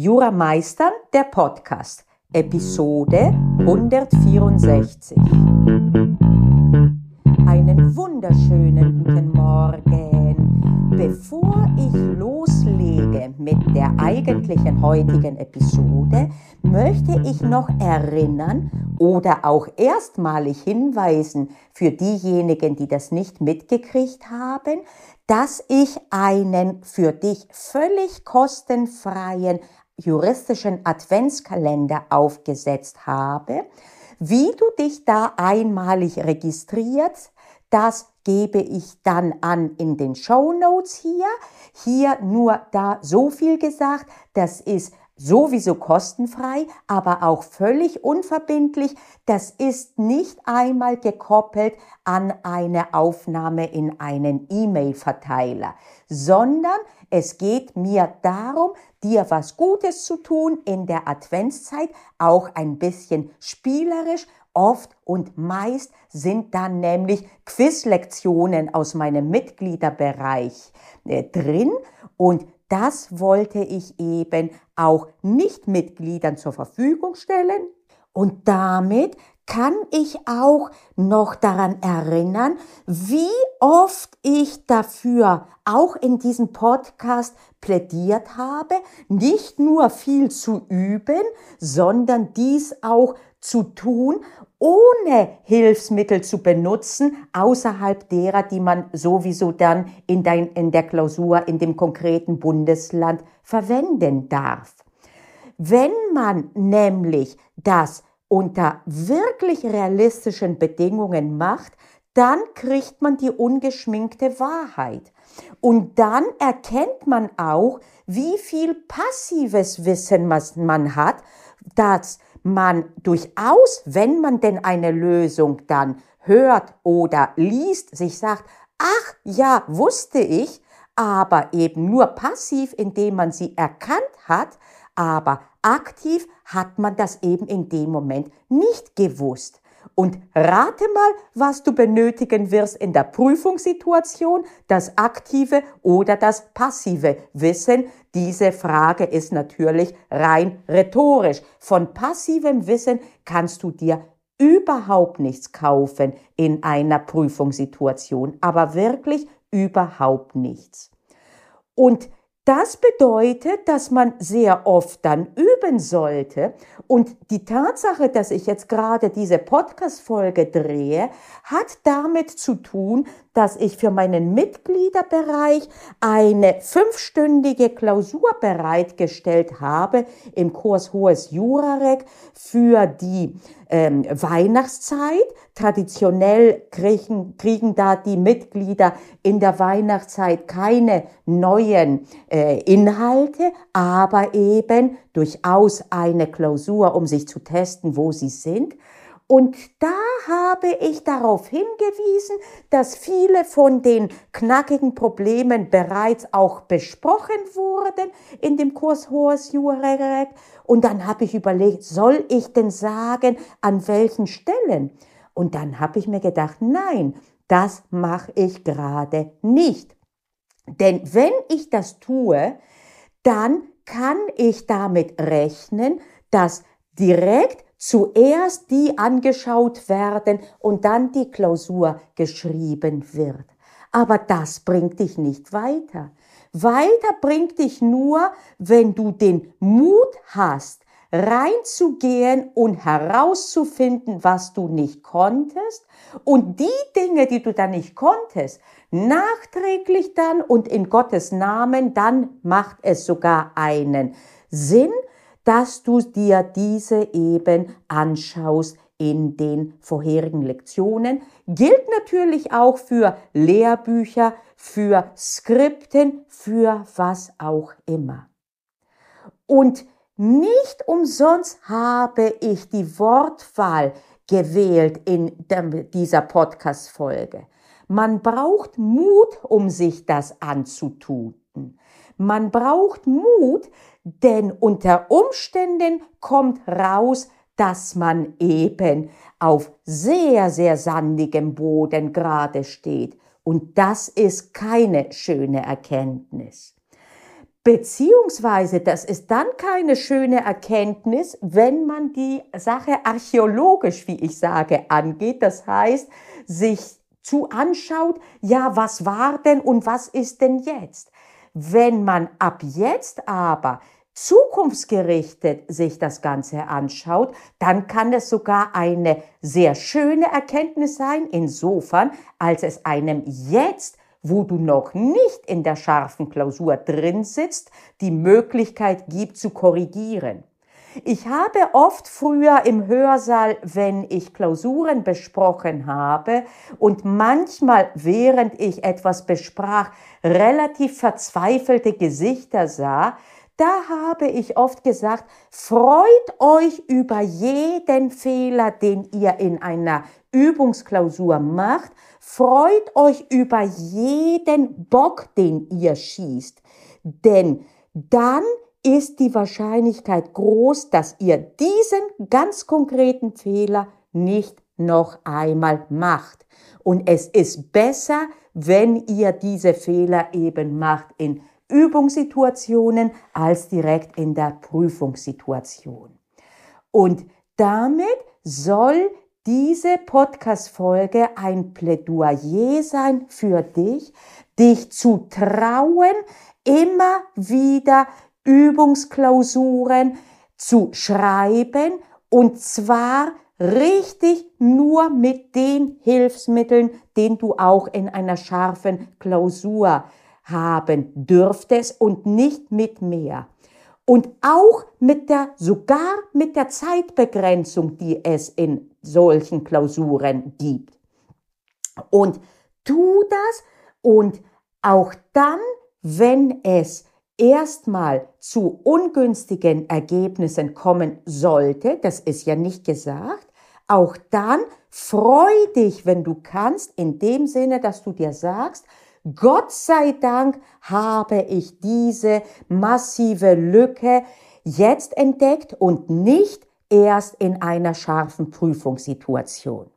Jura Meistern, der Podcast, Episode 164. Einen wunderschönen guten Morgen. Bevor ich loslege mit der eigentlichen heutigen Episode, möchte ich noch erinnern oder auch erstmalig hinweisen für diejenigen, die das nicht mitgekriegt haben, dass ich einen für dich völlig kostenfreien juristischen Adventskalender aufgesetzt habe. Wie du dich da einmalig registrierst, das gebe ich dann an in den Show Notes hier. Hier nur da so viel gesagt, das ist sowieso kostenfrei, aber auch völlig unverbindlich. Das ist nicht einmal gekoppelt an eine Aufnahme in einen E-Mail-Verteiler, sondern es geht mir darum, dir was Gutes zu tun in der Adventszeit, auch ein bisschen spielerisch. Oft und meist sind dann nämlich Quizlektionen aus meinem Mitgliederbereich äh, drin und das wollte ich eben auch Nichtmitgliedern zur Verfügung stellen. Und damit kann ich auch noch daran erinnern, wie oft ich dafür auch in diesem Podcast plädiert habe, nicht nur viel zu üben, sondern dies auch zu tun, ohne Hilfsmittel zu benutzen, außerhalb derer, die man sowieso dann in, dein, in der Klausur in dem konkreten Bundesland verwenden darf. Wenn man nämlich das unter wirklich realistischen Bedingungen macht, dann kriegt man die ungeschminkte Wahrheit. Und dann erkennt man auch, wie viel passives Wissen man hat, das man durchaus, wenn man denn eine Lösung dann hört oder liest, sich sagt, ach ja, wusste ich, aber eben nur passiv, indem man sie erkannt hat, aber aktiv hat man das eben in dem Moment nicht gewusst. Und rate mal, was du benötigen wirst in der Prüfungssituation, das aktive oder das passive Wissen. Diese Frage ist natürlich rein rhetorisch. Von passivem Wissen kannst du dir überhaupt nichts kaufen in einer Prüfungssituation, aber wirklich überhaupt nichts. Und das bedeutet, dass man sehr oft dann üben sollte. Und die Tatsache, dass ich jetzt gerade diese Podcast-Folge drehe, hat damit zu tun, dass ich für meinen Mitgliederbereich eine fünfstündige Klausur bereitgestellt habe im Kurs Hohes Jurarek für die ähm, Weihnachtszeit. Traditionell kriegen, kriegen da die Mitglieder in der Weihnachtszeit keine neuen äh, Inhalte, aber eben durchaus eine Klausur, um sich zu testen, wo sie sind. Und da habe ich darauf hingewiesen, dass viele von den knackigen Problemen bereits auch besprochen wurden in dem Kurs Hohes Jurerek. Und dann habe ich überlegt, soll ich denn sagen, an welchen Stellen? Und dann habe ich mir gedacht, nein, das mache ich gerade nicht. Denn wenn ich das tue, dann kann ich damit rechnen, dass direkt zuerst die angeschaut werden und dann die Klausur geschrieben wird. Aber das bringt dich nicht weiter. Weiter bringt dich nur, wenn du den Mut hast, reinzugehen und herauszufinden, was du nicht konntest und die Dinge, die du dann nicht konntest, nachträglich dann und in Gottes Namen, dann macht es sogar einen Sinn, dass du dir diese eben anschaust in den vorherigen Lektionen. Gilt natürlich auch für Lehrbücher, für Skripten, für was auch immer. Und nicht umsonst habe ich die Wortwahl gewählt in dieser Podcast-Folge. Man braucht Mut, um sich das anzutun. Man braucht Mut, denn unter Umständen kommt raus, dass man eben auf sehr, sehr sandigem Boden gerade steht. Und das ist keine schöne Erkenntnis. Beziehungsweise, das ist dann keine schöne Erkenntnis, wenn man die Sache archäologisch, wie ich sage, angeht. Das heißt, sich zu anschaut, ja, was war denn und was ist denn jetzt? Wenn man ab jetzt aber zukunftsgerichtet sich das Ganze anschaut, dann kann es sogar eine sehr schöne Erkenntnis sein, insofern, als es einem jetzt, wo du noch nicht in der scharfen Klausur drin sitzt, die Möglichkeit gibt zu korrigieren. Ich habe oft früher im Hörsaal, wenn ich Klausuren besprochen habe und manchmal, während ich etwas besprach, relativ verzweifelte Gesichter sah, da habe ich oft gesagt, freut euch über jeden Fehler, den ihr in einer Übungsklausur macht, freut euch über jeden Bock, den ihr schießt, denn dann ist die Wahrscheinlichkeit groß, dass ihr diesen ganz konkreten Fehler nicht noch einmal macht. Und es ist besser, wenn ihr diese Fehler eben macht in Übungssituationen als direkt in der Prüfungssituation. Und damit soll diese Podcast-Folge ein Plädoyer sein für dich, dich zu trauen, immer wieder Übungsklausuren zu schreiben und zwar richtig nur mit den Hilfsmitteln, den du auch in einer scharfen Klausur haben dürftest und nicht mit mehr. Und auch mit der, sogar mit der Zeitbegrenzung, die es in solchen Klausuren gibt. Und tu das und auch dann, wenn es erstmal zu ungünstigen Ergebnissen kommen sollte, das ist ja nicht gesagt, auch dann freu dich, wenn du kannst, in dem Sinne, dass du dir sagst, Gott sei Dank habe ich diese massive Lücke jetzt entdeckt und nicht erst in einer scharfen Prüfungssituation.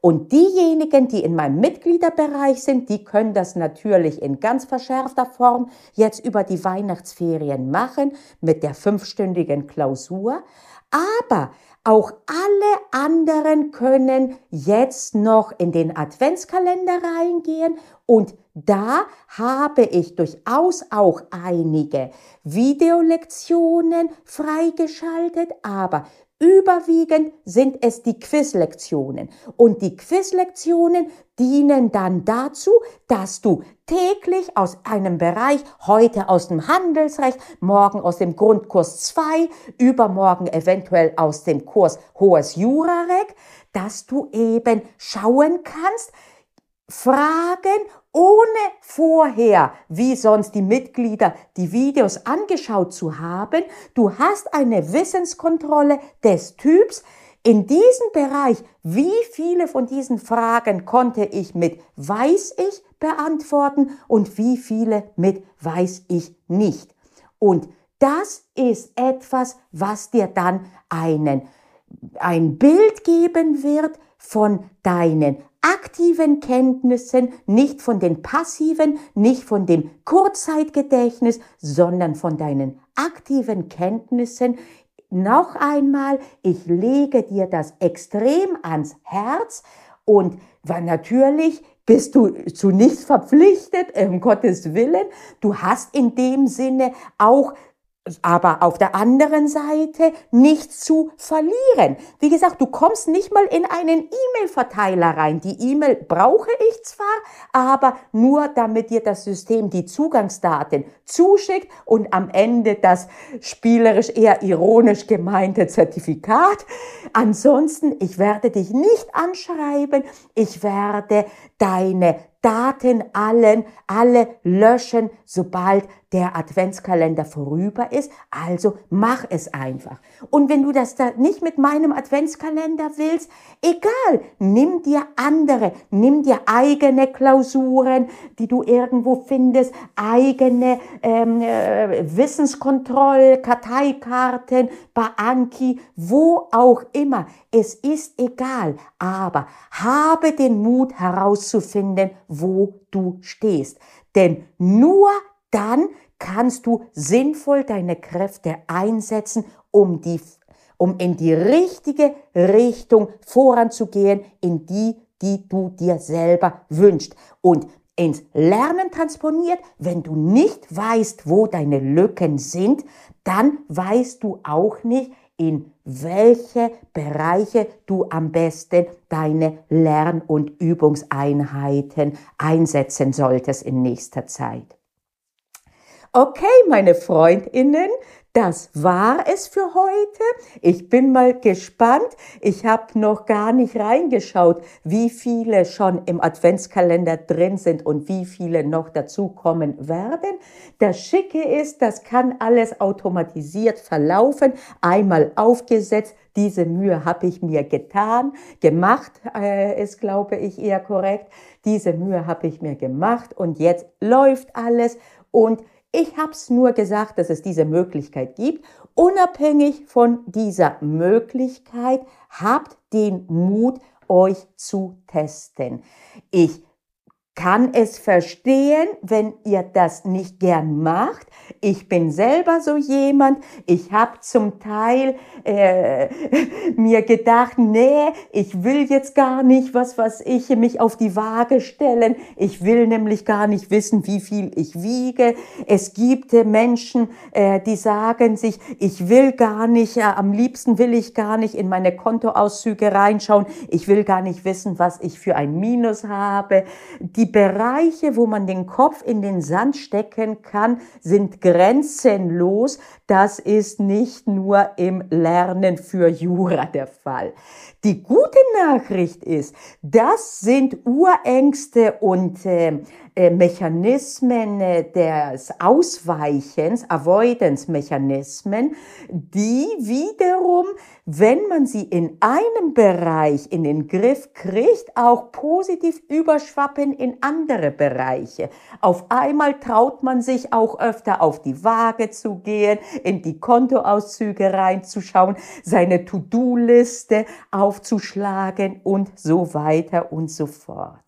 Und diejenigen, die in meinem Mitgliederbereich sind, die können das natürlich in ganz verschärfter Form jetzt über die Weihnachtsferien machen mit der fünfstündigen Klausur. Aber auch alle anderen können jetzt noch in den Adventskalender reingehen und da habe ich durchaus auch einige Videolektionen freigeschaltet, aber Überwiegend sind es die Quizlektionen. Und die Quizlektionen dienen dann dazu, dass du täglich aus einem Bereich, heute aus dem Handelsrecht, morgen aus dem Grundkurs 2, übermorgen eventuell aus dem Kurs Hohes Jurarek, dass du eben schauen kannst, Fragen ohne vorher, wie sonst die Mitglieder, die Videos angeschaut zu haben. Du hast eine Wissenskontrolle des Typs. In diesem Bereich, wie viele von diesen Fragen konnte ich mit weiß ich beantworten und wie viele mit weiß ich nicht. Und das ist etwas, was dir dann einen, ein Bild geben wird von deinen aktiven Kenntnissen, nicht von den passiven, nicht von dem Kurzzeitgedächtnis, sondern von deinen aktiven Kenntnissen. Noch einmal, ich lege dir das extrem ans Herz und weil natürlich bist du zu nichts verpflichtet, um Gottes Willen. Du hast in dem Sinne auch aber auf der anderen Seite nichts zu verlieren. Wie gesagt, du kommst nicht mal in einen E-Mail-Verteiler rein. Die E-Mail brauche ich zwar, aber nur damit dir das System die Zugangsdaten zuschickt und am Ende das spielerisch eher ironisch gemeinte Zertifikat. Ansonsten, ich werde dich nicht anschreiben. Ich werde deine Daten allen, alle löschen, sobald der Adventskalender vorüber ist. Also mach es einfach. Und wenn du das da nicht mit meinem Adventskalender willst, egal, nimm dir andere, nimm dir eigene Klausuren, die du irgendwo findest, eigene ähm, äh, Wissenskontroll, Karteikarten, bei Anki, wo auch immer. Es ist egal, aber habe den Mut herauszufinden, wo du stehst. Denn nur dann kannst du sinnvoll deine Kräfte einsetzen, um die um in die richtige Richtung voranzugehen, in die, die du dir selber wünschst. Und ins Lernen transponiert, wenn du nicht weißt, wo deine Lücken sind, dann weißt du auch nicht, in welche Bereiche du am besten deine Lern- und Übungseinheiten einsetzen solltest in nächster Zeit. Okay, meine Freundinnen, das war es für heute. Ich bin mal gespannt. Ich habe noch gar nicht reingeschaut, wie viele schon im Adventskalender drin sind und wie viele noch dazukommen werden. Das Schicke ist, das kann alles automatisiert verlaufen, einmal aufgesetzt. Diese Mühe habe ich mir getan, gemacht, äh, ist glaube ich eher korrekt. Diese Mühe habe ich mir gemacht und jetzt läuft alles und ich habe es nur gesagt, dass es diese Möglichkeit gibt. Unabhängig von dieser Möglichkeit habt den Mut, euch zu testen. Ich kann es verstehen, wenn ihr das nicht gern macht. Ich bin selber so jemand. Ich habe zum Teil äh, mir gedacht, nee, ich will jetzt gar nicht, was was ich mich auf die Waage stellen. Ich will nämlich gar nicht wissen, wie viel ich wiege. Es gibt äh, Menschen, äh, die sagen sich, ich will gar nicht, äh, am liebsten will ich gar nicht in meine Kontoauszüge reinschauen. Ich will gar nicht wissen, was ich für ein Minus habe. Die die Bereiche, wo man den Kopf in den Sand stecken kann, sind grenzenlos. Das ist nicht nur im Lernen für Jura der Fall. Die gute Nachricht ist, das sind Urängste und äh, Mechanismen äh, des Ausweichens, Avoidance-Mechanismen, die wiederum, wenn man sie in einem Bereich in den Griff kriegt, auch positiv überschwappen in andere Bereiche. Auf einmal traut man sich auch öfter auf die Waage zu gehen, in die Kontoauszüge reinzuschauen, seine To-Do-Liste auf aufzuschlagen und so weiter und so fort.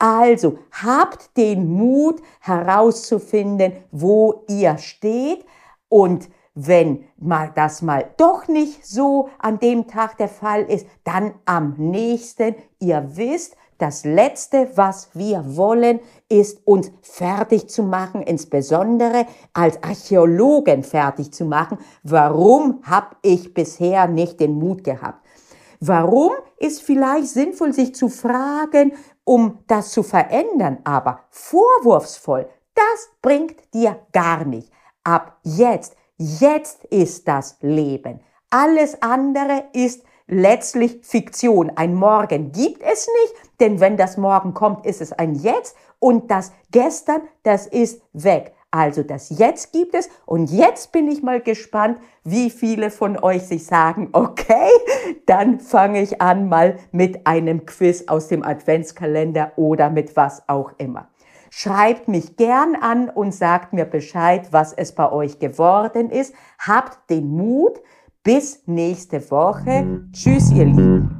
Also habt den Mut herauszufinden, wo ihr steht und wenn mal das mal doch nicht so an dem Tag der Fall ist, dann am nächsten. Ihr wisst, das Letzte, was wir wollen, ist uns fertig zu machen, insbesondere als Archäologen fertig zu machen. Warum habe ich bisher nicht den Mut gehabt? Warum ist vielleicht sinnvoll, sich zu fragen, um das zu verändern, aber vorwurfsvoll, das bringt dir gar nicht. Ab jetzt, jetzt ist das Leben. Alles andere ist letztlich Fiktion. Ein Morgen gibt es nicht, denn wenn das Morgen kommt, ist es ein Jetzt und das Gestern, das ist weg. Also das Jetzt gibt es und jetzt bin ich mal gespannt, wie viele von euch sich sagen, okay, dann fange ich an mal mit einem Quiz aus dem Adventskalender oder mit was auch immer. Schreibt mich gern an und sagt mir Bescheid, was es bei euch geworden ist. Habt den Mut. Bis nächste Woche. Tschüss, ihr Lieben.